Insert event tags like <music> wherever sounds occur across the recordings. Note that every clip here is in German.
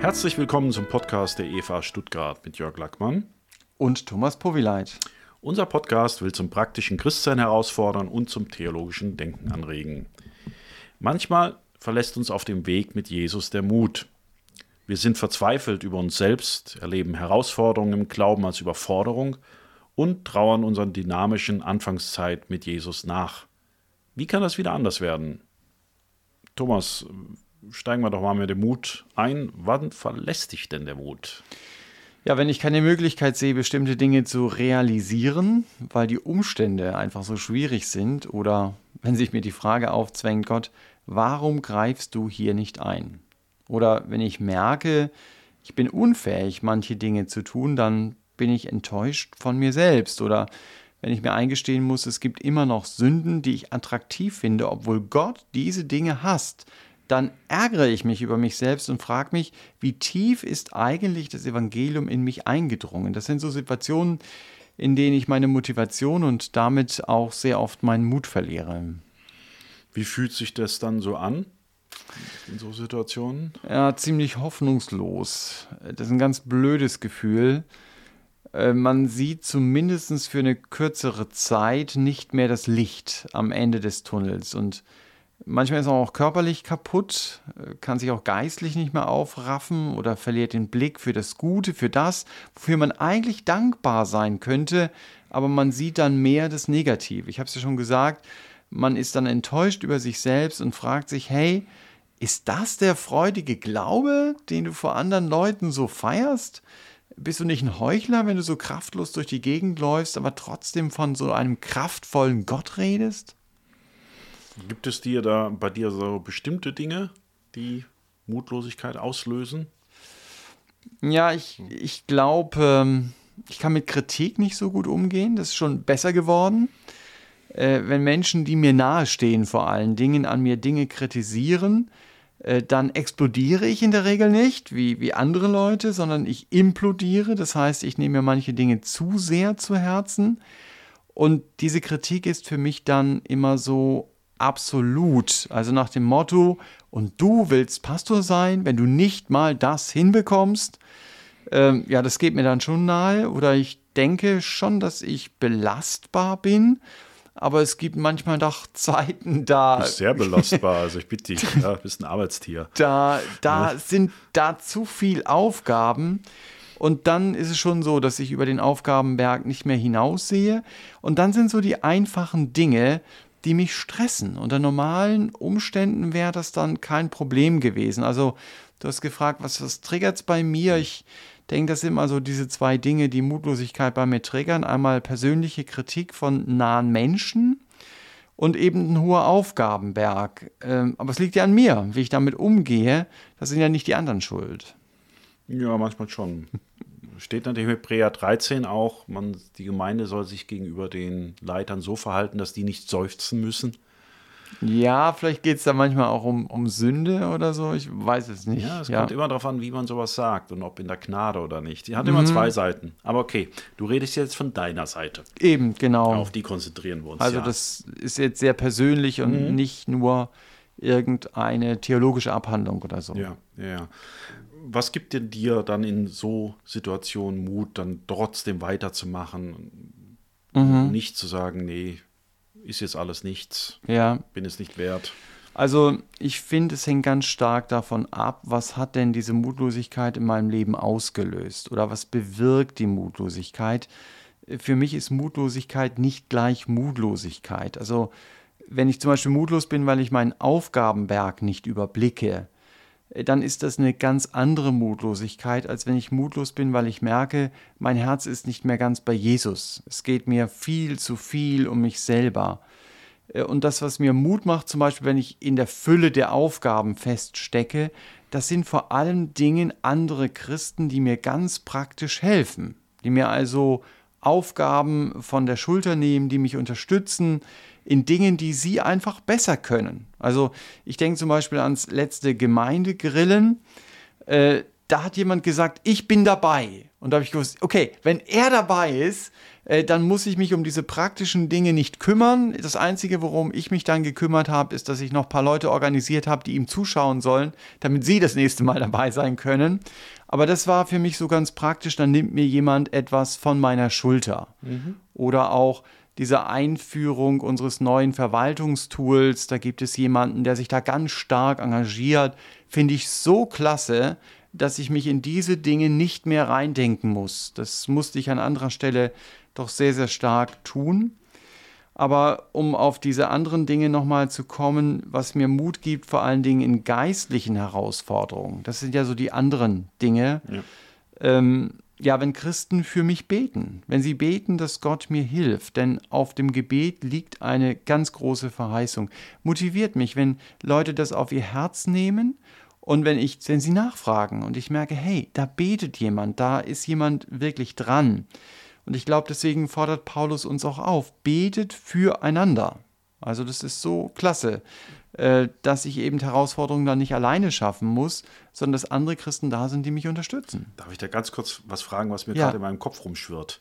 Herzlich willkommen zum Podcast der EVA Stuttgart mit Jörg Lackmann und Thomas Powileit. Unser Podcast will zum praktischen Christsein herausfordern und zum theologischen Denken anregen. Manchmal verlässt uns auf dem Weg mit Jesus der Mut. Wir sind verzweifelt über uns selbst, erleben Herausforderungen im Glauben als Überforderung und trauern unserer dynamischen Anfangszeit mit Jesus nach. Wie kann das wieder anders werden? Thomas, steigen wir doch mal mit dem Mut ein. Wann verlässt dich denn der Mut? Ja, wenn ich keine Möglichkeit sehe, bestimmte Dinge zu realisieren, weil die Umstände einfach so schwierig sind oder wenn sich mir die Frage aufzwängt, Gott, warum greifst du hier nicht ein? Oder wenn ich merke, ich bin unfähig, manche Dinge zu tun, dann bin ich enttäuscht von mir selbst. Oder wenn ich mir eingestehen muss, es gibt immer noch Sünden, die ich attraktiv finde, obwohl Gott diese Dinge hasst, dann ärgere ich mich über mich selbst und frage mich, wie tief ist eigentlich das Evangelium in mich eingedrungen? Das sind so Situationen, in denen ich meine Motivation und damit auch sehr oft meinen Mut verliere. Wie fühlt sich das dann so an? In so Situationen? Ja, ziemlich hoffnungslos. Das ist ein ganz blödes Gefühl. Äh, man sieht zumindest für eine kürzere Zeit nicht mehr das Licht am Ende des Tunnels. Und Manchmal ist man auch körperlich kaputt, äh, kann sich auch geistlich nicht mehr aufraffen oder verliert den Blick für das Gute, für das, wofür man eigentlich dankbar sein könnte, aber man sieht dann mehr das Negative. Ich habe es ja schon gesagt, man ist dann enttäuscht über sich selbst und fragt sich, hey, ist das der freudige Glaube, den du vor anderen Leuten so feierst? Bist du nicht ein Heuchler, wenn du so kraftlos durch die Gegend läufst, aber trotzdem von so einem kraftvollen Gott redest? Gibt es dir da bei dir so bestimmte Dinge, die Mutlosigkeit auslösen? Ja, ich, ich glaube, ähm, ich kann mit Kritik nicht so gut umgehen. Das ist schon besser geworden. Äh, wenn Menschen, die mir nahestehen, vor allen Dingen an mir Dinge kritisieren, äh, dann explodiere ich in der Regel nicht, wie, wie andere Leute, sondern ich implodiere. Das heißt, ich nehme mir manche Dinge zu sehr zu Herzen. Und diese Kritik ist für mich dann immer so absolut. Also nach dem Motto, und du willst Pastor sein, wenn du nicht mal das hinbekommst. Ähm, ja, das geht mir dann schon nahe. Oder ich denke schon, dass ich belastbar bin. Aber es gibt manchmal doch <laughs> Zeiten, da. Sehr belastbar, also ich bitte dich, <laughs> ja, du bist ein Arbeitstier. Da, da ja. sind da zu viel Aufgaben. Und dann ist es schon so, dass ich über den Aufgabenberg nicht mehr hinaussehe. Und dann sind so die einfachen Dinge, die mich stressen. Unter normalen Umständen wäre das dann kein Problem gewesen. Also du hast gefragt, was, was triggert es bei mir? Ich denke, das sind immer so diese zwei Dinge, die Mutlosigkeit bei mir triggern. Einmal persönliche Kritik von nahen Menschen und eben ein hoher Aufgabenberg. Ähm, aber es liegt ja an mir, wie ich damit umgehe. Das sind ja nicht die anderen schuld. Ja, manchmal schon steht natürlich mit Prea 13 auch, man, die Gemeinde soll sich gegenüber den Leitern so verhalten, dass die nicht seufzen müssen. Ja, vielleicht geht es da manchmal auch um, um Sünde oder so, ich weiß es nicht. Ja, es ja. kommt immer darauf an, wie man sowas sagt und ob in der Gnade oder nicht. Die hat mhm. immer zwei Seiten. Aber okay, du redest jetzt von deiner Seite. Eben, genau. Auf die konzentrieren wir uns. Also ja. das ist jetzt sehr persönlich und mhm. nicht nur irgendeine theologische Abhandlung oder so. Ja, ja was gibt denn dir dann in so Situationen Mut, dann trotzdem weiterzumachen? Mhm. Nicht zu sagen, nee, ist jetzt alles nichts. Ja. Bin es nicht wert. Also ich finde, es hängt ganz stark davon ab, was hat denn diese Mutlosigkeit in meinem Leben ausgelöst oder was bewirkt die Mutlosigkeit. Für mich ist Mutlosigkeit nicht gleich Mutlosigkeit. Also wenn ich zum Beispiel mutlos bin, weil ich meinen Aufgabenberg nicht überblicke, dann ist das eine ganz andere Mutlosigkeit, als wenn ich mutlos bin, weil ich merke, mein Herz ist nicht mehr ganz bei Jesus. Es geht mir viel zu viel um mich selber. Äh, und das, was mir Mut macht, zum Beispiel, wenn ich in der Fülle der Aufgaben feststecke, das sind vor allem Dingen andere Christen, die mir ganz praktisch helfen, die mir also Aufgaben von der Schulter nehmen, die mich unterstützen, in Dingen, die sie einfach besser können. Also ich denke zum Beispiel ans letzte Gemeindegrillen. Äh, da hat jemand gesagt, ich bin dabei. Und da habe ich gewusst, okay, wenn er dabei ist, äh, dann muss ich mich um diese praktischen Dinge nicht kümmern. Das Einzige, worum ich mich dann gekümmert habe, ist, dass ich noch ein paar Leute organisiert habe, die ihm zuschauen sollen, damit sie das nächste Mal dabei sein können. Aber das war für mich so ganz praktisch, dann nimmt mir jemand etwas von meiner Schulter. Mhm. Oder auch diese Einführung unseres neuen Verwaltungstools, da gibt es jemanden, der sich da ganz stark engagiert, finde ich so klasse, dass ich mich in diese Dinge nicht mehr reindenken muss. Das musste ich an anderer Stelle doch sehr, sehr stark tun. Aber um auf diese anderen Dinge nochmal zu kommen, was mir Mut gibt, vor allen Dingen in geistlichen Herausforderungen, das sind ja so die anderen Dinge. Ja. Ähm, ja, wenn Christen für mich beten, wenn sie beten, dass Gott mir hilft, denn auf dem Gebet liegt eine ganz große Verheißung. Motiviert mich, wenn Leute das auf ihr Herz nehmen und wenn ich, wenn sie nachfragen und ich merke, hey, da betet jemand, da ist jemand wirklich dran. Und ich glaube, deswegen fordert Paulus uns auch auf, betet füreinander. Also das ist so klasse, dass ich eben Herausforderungen dann nicht alleine schaffen muss, sondern dass andere Christen da sind, die mich unterstützen. Darf ich da ganz kurz was fragen, was mir ja. gerade in meinem Kopf rumschwirrt?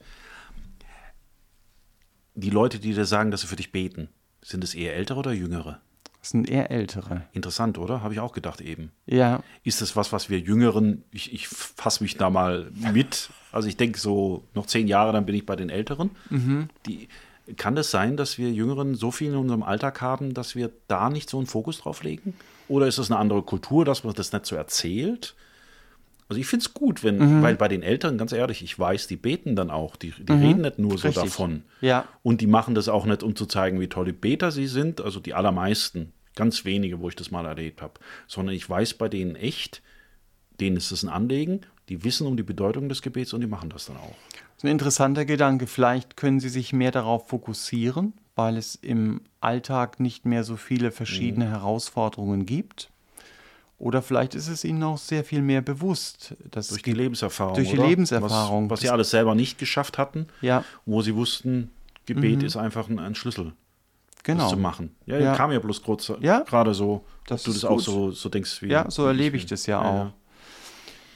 Die Leute, die dir sagen, dass sie für dich beten, sind es eher ältere oder jüngere? Das sind eher ältere. Interessant, oder? Habe ich auch gedacht eben. Ja. Ist das was, was wir Jüngeren, ich, ich fasse mich da mal mit, also ich denke so noch zehn Jahre, dann bin ich bei den Älteren. Mhm. Die, kann das sein, dass wir Jüngeren so viel in unserem Alltag haben, dass wir da nicht so einen Fokus drauf legen? Oder ist das eine andere Kultur, dass man das nicht so erzählt? Also ich finde es gut, wenn, mhm. weil bei den Eltern, ganz ehrlich, ich weiß, die beten dann auch, die, die mhm. reden nicht nur so Richtig. davon. Ja. Und die machen das auch nicht, um zu zeigen, wie tolle Beter sie sind, also die allermeisten, ganz wenige, wo ich das mal erlebt habe, sondern ich weiß bei denen echt, denen ist es ein Anliegen, die wissen um die Bedeutung des Gebets und die machen das dann auch. Das ist ein interessanter Gedanke. Vielleicht können sie sich mehr darauf fokussieren, weil es im Alltag nicht mehr so viele verschiedene mhm. Herausforderungen gibt. Oder vielleicht ist es ihnen auch sehr viel mehr bewusst. Dass durch die Lebenserfahrung. Durch die oder? Lebenserfahrung. Was, was, sie alles selber nicht geschafft hatten, ja. wo sie wussten, Gebet mhm. ist einfach ein, ein Schlüssel. Genau. Das zu machen. Ja, ja. kam ja bloß kurz ja? gerade so, dass du das gut. auch so, so denkst. Wie, ja, so erlebe ich das ja, ja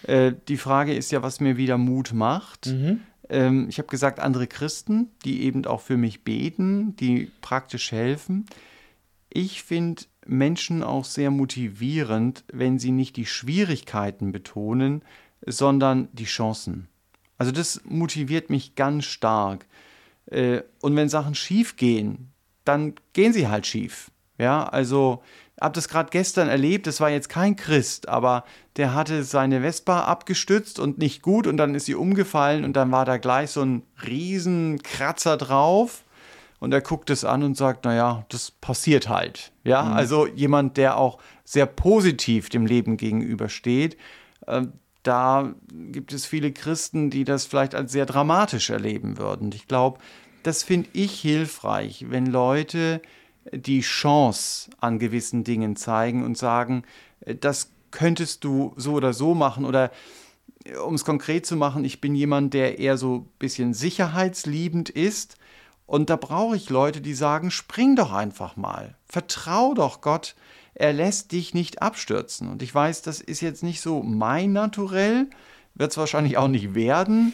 auch. Äh, die Frage ist ja, was mir wieder Mut macht. Mhm. Ähm, ich habe gesagt, andere Christen, die eben auch für mich beten, die praktisch helfen. Ich finde Menschen auch sehr motivierend, wenn sie nicht die Schwierigkeiten betonen, sondern die Chancen. Also das motiviert mich ganz stark. Äh, und wenn Sachen schief gehen, dann gehen sie halt schief. Ja, also habe das gerade gestern erlebt, das war jetzt kein Christ, aber der hatte seine Vespa abgestützt und nicht gut und dann ist sie umgefallen und dann war da gleich so ein Riesenkratzer drauf und er guckt es an und sagt, naja, das passiert halt. Ja, mhm. also jemand, der auch sehr positiv dem Leben gegenübersteht. Äh, da gibt es viele Christen, die das vielleicht als sehr dramatisch erleben würden. Ich glaube, das finde ich hilfreich, wenn Leute die Chance an gewissen Dingen zeigen und sagen, äh, das könntest du so oder so machen oder äh, um es konkret zu machen, ich bin jemand, der eher so ein bisschen sicherheitsliebend ist. Und da brauche ich Leute, die sagen, spring doch einfach mal, vertrau doch Gott, er lässt dich nicht abstürzen. Und ich weiß, das ist jetzt nicht so mein Naturell, wird es wahrscheinlich auch nicht werden,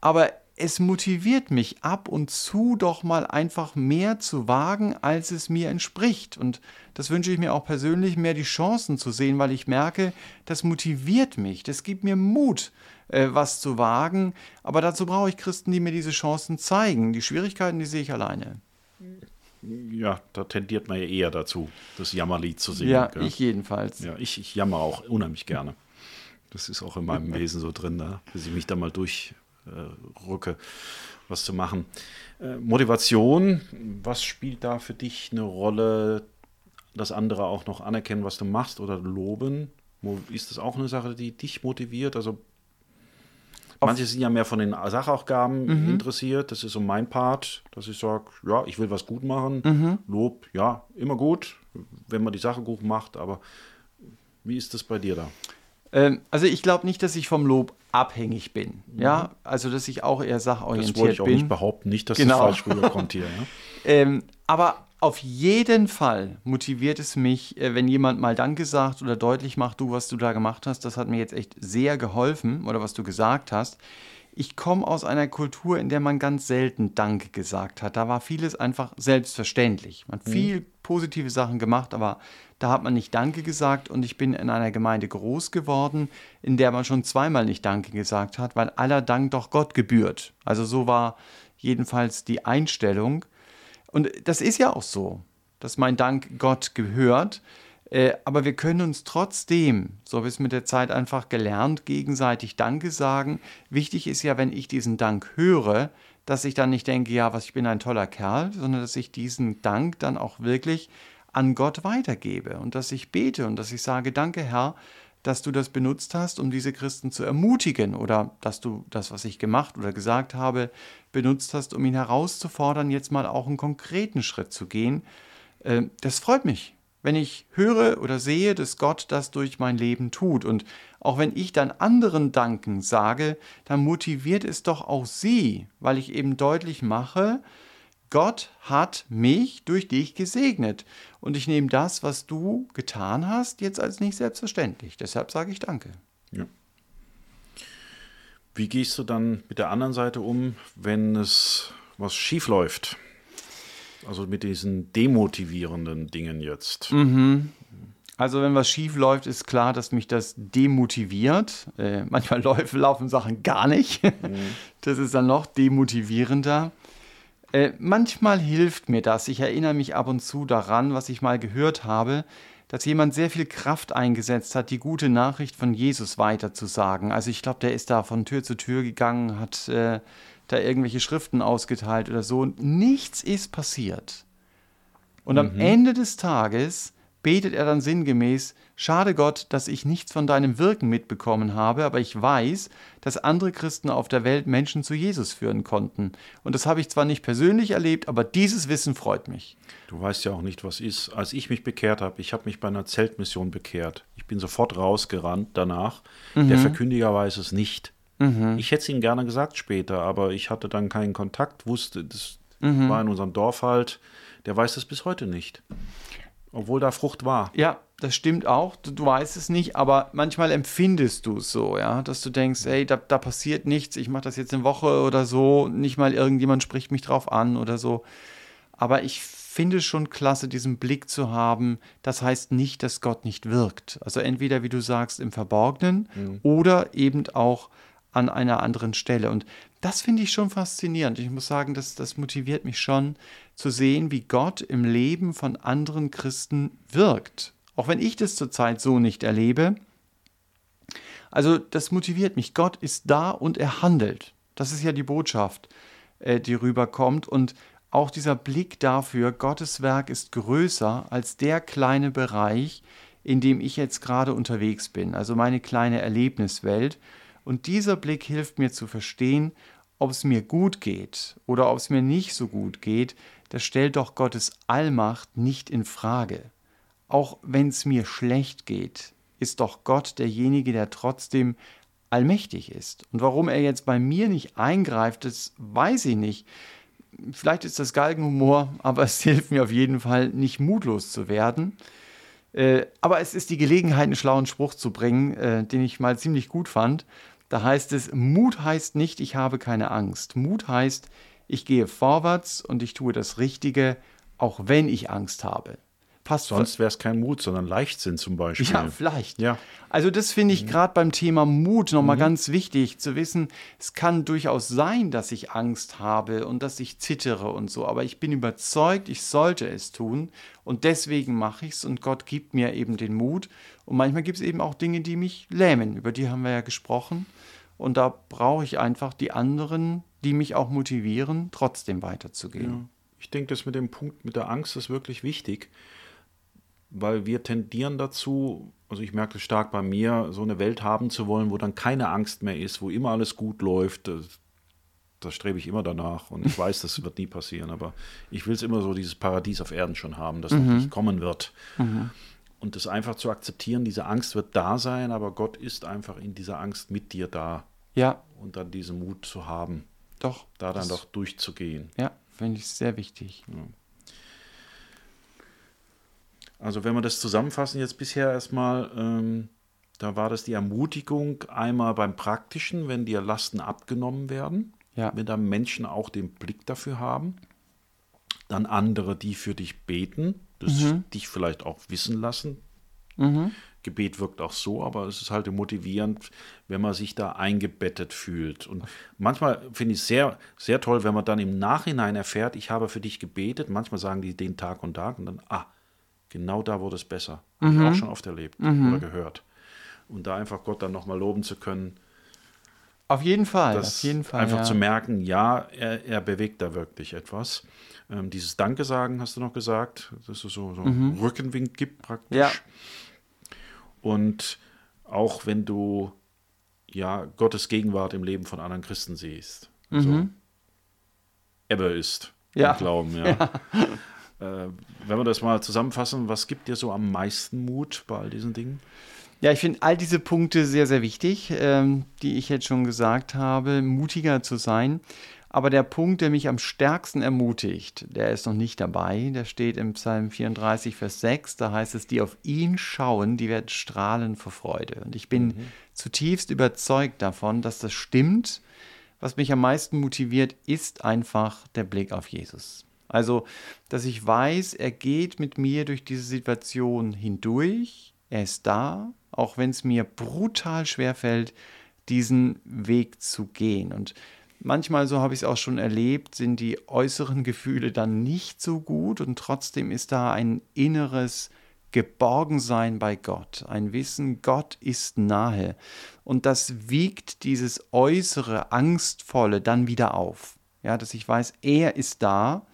aber es motiviert mich ab und zu doch mal einfach mehr zu wagen, als es mir entspricht. Und das wünsche ich mir auch persönlich, mehr die Chancen zu sehen, weil ich merke, das motiviert mich, das gibt mir Mut, äh, was zu wagen. Aber dazu brauche ich Christen, die mir diese Chancen zeigen. Die Schwierigkeiten, die sehe ich alleine. Ja, da tendiert man ja eher dazu, das Jammerlied zu singen. Ja, gell? ich jedenfalls. Ja, ich, ich jammer auch unheimlich gerne. Das ist auch in meinem <laughs> Wesen so drin, ne? bis ich mich da mal durchrücke, was zu machen. Äh, Motivation, was spielt da für dich eine Rolle, dass andere auch noch anerkennen, was du machst oder loben? Ist das auch eine Sache, die dich motiviert? Also Manche sind ja mehr von den Sachaufgaben mhm. interessiert. Das ist so mein Part, dass ich sage, ja, ich will was gut machen. Mhm. Lob, ja, immer gut, wenn man die Sache gut macht. Aber wie ist das bei dir da? Ähm, also ich glaube nicht, dass ich vom Lob abhängig bin. Mhm. Ja, also dass ich auch eher sachorientiert bin. Das wollte ich auch bin. nicht behaupten, nicht, dass genau. das falsch rüberkommt hier. <laughs> Ja? ähm, aber auf jeden Fall motiviert es mich, äh, wenn jemand mal Danke sagt oder deutlich macht, du, was du da gemacht hast, das hat mir jetzt echt sehr geholfen oder was du gesagt hast. Ich komme aus einer Kultur, in der man ganz selten Danke gesagt hat. Da war vieles einfach selbstverständlich. Man hat mhm. viel positive Sachen gemacht, aber da hat man nicht Danke gesagt und ich bin in einer Gemeinde groß geworden, in der man schon zweimal nicht Danke gesagt hat, weil aller Dank doch Gott gebührt. Also so war jedenfalls die Einstellung. Und das ist ja auch so, dass mein Dank Gott gehört. Äh, aber wir können uns trotzdem, so habe ich es mit der Zeit einfach gelernt, gegenseitig Danke sagen. Wichtig ist ja, wenn ich diesen Dank höre, dass ich dann nicht denke, ja, was, ich bin ein toller Kerl, sondern dass ich diesen Dank dann auch wirklich an Gott weitergebe und dass ich bete und dass ich sage, danke Herr, dass du das benutzt hast, um diese Christen zu ermutigen oder dass du das, was ich gemacht oder gesagt habe, benutzt hast, um ihn herauszufordern, jetzt mal auch einen konkreten Schritt zu gehen. Äh, das freut mich wenn ich höre oder sehe, dass Gott das durch mein Leben tut. Und auch wenn ich dann anderen danken sage, dann motiviert es doch auch sie, weil ich eben deutlich mache, Gott hat mich durch dich gesegnet. Und ich nehme das, was du getan hast, jetzt als nicht selbstverständlich. Deshalb sage ich Danke. Ja. Wie gehst du dann mit der anderen Seite um, wenn es was schief läuft? Also mit diesen demotivierenden Dingen jetzt. Mhm. Also wenn was schief läuft, ist klar, dass mich das demotiviert. Äh, manchmal <laughs> laufen, laufen Sachen gar nicht. Mhm. Das ist dann noch demotivierender. Äh, manchmal hilft mir das. Ich erinnere mich ab und zu daran, was ich mal gehört habe, dass jemand sehr viel Kraft eingesetzt hat, die gute Nachricht von Jesus weiterzusagen. Also ich glaube, der ist da von Tür zu Tür gegangen, hat äh, da irgendwelche Schriften ausgeteilt oder so. Nichts ist passiert. Und mhm. am Ende des Tages betet er dann sinngemäß, schade Gott, dass ich nichts von deinem Wirken mitbekommen habe, aber ich weiß, dass andere Christen auf der Welt Menschen zu Jesus führen konnten. Und das habe ich zwar nicht persönlich erlebt, aber dieses Wissen freut mich. Du weißt ja auch nicht, was ist. Als ich mich bekehrt habe, ich habe mich bei einer Zeltmission bekehrt. Ich bin sofort rausgerannt danach. Mhm. Der Verkündiger weiß es nicht. Mhm. Ich hätte es Ihnen gerne gesagt später, aber ich hatte dann keinen Kontakt, wusste, das mhm. war in unserem Dorf halt, der weiß es bis heute nicht. Obwohl da Frucht war. Ja, das stimmt auch. Du, du weißt es nicht, aber manchmal empfindest du es so, ja, dass du denkst, ey, da, da passiert nichts, ich mache das jetzt eine Woche oder so, nicht mal irgendjemand spricht mich drauf an oder so. Aber ich finde es schon klasse, diesen Blick zu haben. Das heißt nicht, dass Gott nicht wirkt. Also entweder, wie du sagst, im Verborgenen mhm. oder eben auch an einer anderen Stelle. Und das finde ich schon faszinierend. Ich muss sagen, das, das motiviert mich schon zu sehen, wie Gott im Leben von anderen Christen wirkt. Auch wenn ich das zurzeit so nicht erlebe. Also das motiviert mich. Gott ist da und er handelt. Das ist ja die Botschaft, äh, die rüberkommt. Und auch dieser Blick dafür, Gottes Werk ist größer als der kleine Bereich, in dem ich jetzt gerade unterwegs bin. Also meine kleine Erlebniswelt. Und dieser Blick hilft mir zu verstehen, ob es mir gut geht oder ob es mir nicht so gut geht, das stellt doch Gottes Allmacht nicht in Frage. Auch wenn es mir schlecht geht, ist doch Gott derjenige, der trotzdem allmächtig ist. Und warum er jetzt bei mir nicht eingreift, das weiß ich nicht. Vielleicht ist das Galgenhumor, aber es hilft mir auf jeden Fall nicht mutlos zu werden. Äh, aber es ist die Gelegenheit, einen schlauen Spruch zu bringen, äh, den ich mal ziemlich gut fand. Da heißt es, Mut heißt nicht, ich habe keine Angst. Mut heißt, ich gehe vorwärts und ich tue das Richtige, auch wenn ich Angst habe. Passt Sonst wäre es kein Mut, sondern Leichtsinn zum Beispiel. Ja, vielleicht. Ja. Also das finde ich mhm. gerade beim Thema Mut nochmal mhm. ganz wichtig zu wissen. Es kann durchaus sein, dass ich Angst habe und dass ich zittere und so, aber ich bin überzeugt, ich sollte es tun und deswegen mache ich es und Gott gibt mir eben den Mut. Und manchmal gibt es eben auch Dinge, die mich lähmen. Über die haben wir ja gesprochen. Und da brauche ich einfach die anderen, die mich auch motivieren, trotzdem weiterzugehen. Ja. Ich denke, das mit dem Punkt mit der Angst ist wirklich wichtig weil wir tendieren dazu, also ich merke es stark bei mir, so eine Welt haben zu wollen, wo dann keine Angst mehr ist, wo immer alles gut läuft. Da strebe ich immer danach und ich weiß, das wird nie passieren, aber ich will es immer so, dieses Paradies auf Erden schon haben, das mhm. noch nicht kommen wird. Mhm. Und das einfach zu akzeptieren, diese Angst wird da sein, aber Gott ist einfach in dieser Angst mit dir da. Ja. Und dann diesen Mut zu haben. Doch. Da dann doch durchzugehen. Ja, finde ich sehr wichtig. Ja. Also wenn wir das zusammenfassen jetzt bisher erstmal, ähm, Da war das die Ermutigung einmal beim Praktischen, wenn dir Lasten abgenommen werden, Ja. wenn da Menschen auch den Blick dafür haben. Dann andere, die für dich beten, das dich vielleicht auch wissen lassen. Gebet wirkt auch so, aber es ist halt motivierend, wenn man sich da eingebettet fühlt. Und manchmal finde ich es sehr, sehr toll, wenn man dann im Nachhinein erfährt, ich habe für dich gebetet. Manchmal sagen die den Tag und Tag und dann, ah, genau da wurde es besser. Habe ich auch schon oft erlebt oder gehört. Und da einfach Gott dann nochmal loben zu können, Auf jeden Fall, auf jeden Fall. einfach ja. zu merken, ja, er, er bewegt da wirklich etwas. Ähm, dieses Danke sagen, hast du noch gesagt, dass es so, so einen Rückenwind gibt praktisch. Mhm. Ja. Und auch wenn du ja Gottes Gegenwart im Leben von anderen Christen siehst. Also, Ebbe ist Mhm. Ja. im Glauben, ja. <laughs> Äh, wenn wir das mal zusammenfassen, was gibt dir so am meisten Mut bei all diesen Dingen? Ja, ich finde all diese Punkte sehr, sehr wichtig, ähm, die ich jetzt schon gesagt habe, mutiger zu sein. Aber der Punkt, der mich am stärksten ermutigt, der ist noch nicht dabei. Der steht im Psalm 34, Vers 6. Da heißt es, die auf ihn schauen, die werden strahlen vor Freude. Und ich bin zutiefst überzeugt davon, dass das stimmt. Was mich am meisten motiviert, ist einfach der Blick auf Jesus. Also, dass ich weiß, er geht mit mir durch diese Situation hindurch, er ist da, auch wenn es mir brutal schwer fällt, diesen Weg zu gehen. Und manchmal, so habe ich es auch schon erlebt, sind die äußeren Gefühle dann nicht so gut und trotzdem ist da ein inneres Geborgensein bei Gott, ein Wissen, Gott ist nahe. Und das wiegt dieses äußere, angstvolle dann wieder auf. Ja, dass ich weiß, er ist da.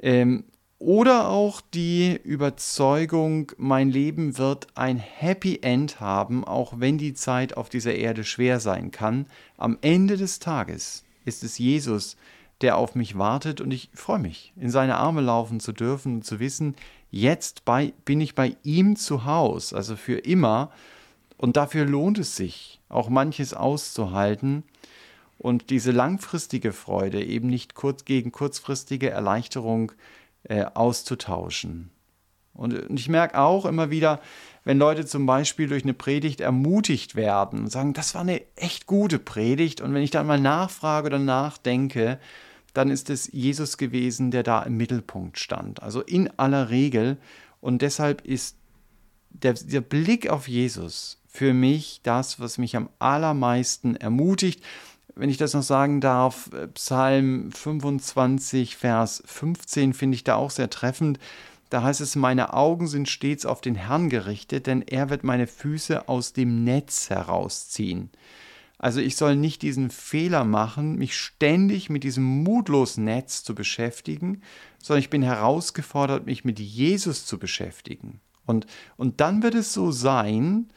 Ähm, oder auch die Überzeugung, mein Leben wird ein Happy End haben, auch wenn die Zeit auf dieser Erde schwer sein kann. Am Ende des Tages ist es Jesus, der auf mich wartet und ich freue mich, in seine Arme laufen zu dürfen und zu wissen, jetzt bei, bin ich bei ihm zu Haus, also für immer. Und dafür lohnt es sich, auch manches auszuhalten und diese langfristige Freude eben nicht kurz gegen kurzfristige Erleichterung äh, auszutauschen. Und, ich merke auch immer wieder, wenn Leute zum Beispiel durch eine Predigt ermutigt werden und sagen, das war eine echt gute Predigt, und wenn ich dann mal nachfrage oder nachdenke, dann ist es Jesus gewesen, der da im Mittelpunkt stand. Also in aller Regel. Und deshalb ist der, der Blick auf Jesus für mich das, was mich am allermeisten ermutigt. Wenn ich das noch sagen darf, äh, Psalm 25, Vers 15 finde ich da auch sehr treffend. Da heißt es, meine Augen sind stets auf den Herrn gerichtet, denn er wird meine Füße aus dem Netz herausziehen. Also ich soll nicht diesen Fehler machen, mich ständig mit diesem mutlosen Netz zu beschäftigen, sondern ich bin herausgefordert, mich mit Jesus zu beschäftigen. Und, und dann wird es so sein,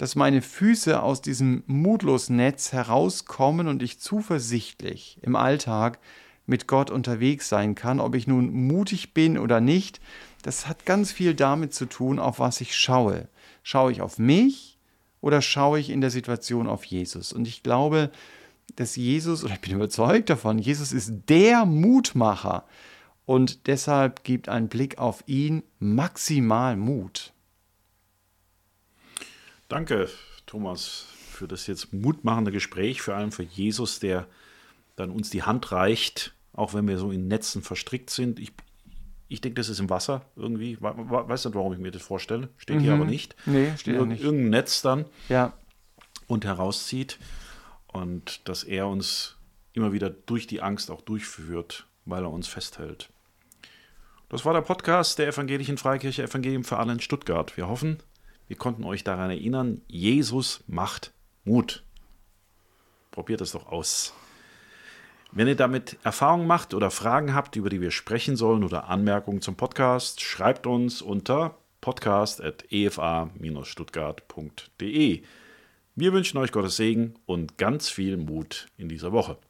dass meine Füße aus diesem mutlosen Netz herauskommen und ich zuversichtlich im Alltag mit Gott unterwegs sein kann, ob ich nun mutig bin oder nicht. Das hat ganz viel damit zu tun, auf was ich schaue. Schaue ich auf mich oder schaue ich in der Situation auf Jesus? Und ich glaube, dass Jesus, oder ich bin überzeugt davon, Jesus ist der Mutmacher. Und deshalb gibt ein Blick auf ihn maximal Mut. Danke, Thomas, für das jetzt mutmachende Gespräch, vor allem für Jesus, der dann uns die Hand reicht, auch wenn wir so in Netzen verstrickt sind. Ich, ich denke, das ist im Wasser irgendwie. We- we- Weiß nicht, warum ich mir das vorstelle. Steht hier aber nicht. Nee, steht Irg nicht. Irgendein Netz dann Ja, und herauszieht. Und dass er uns immer wieder durch die Angst auch durchführt, weil er uns festhält. Das war der Podcast der Evangelischen Freikirche Evangelium für alle in Stuttgart. Wir hoffen, wir konnten euch daran erinnern, Jesus macht Mut. Probiert es doch aus. Wenn ihr damit Erfahrungen macht oder Fragen habt, über die wir sprechen sollen oder Anmerkungen zum Podcast, schreibt uns unter podcast.efa-stuttgart.de. Wir wünschen euch Gottes Segen und ganz viel Mut in dieser Woche.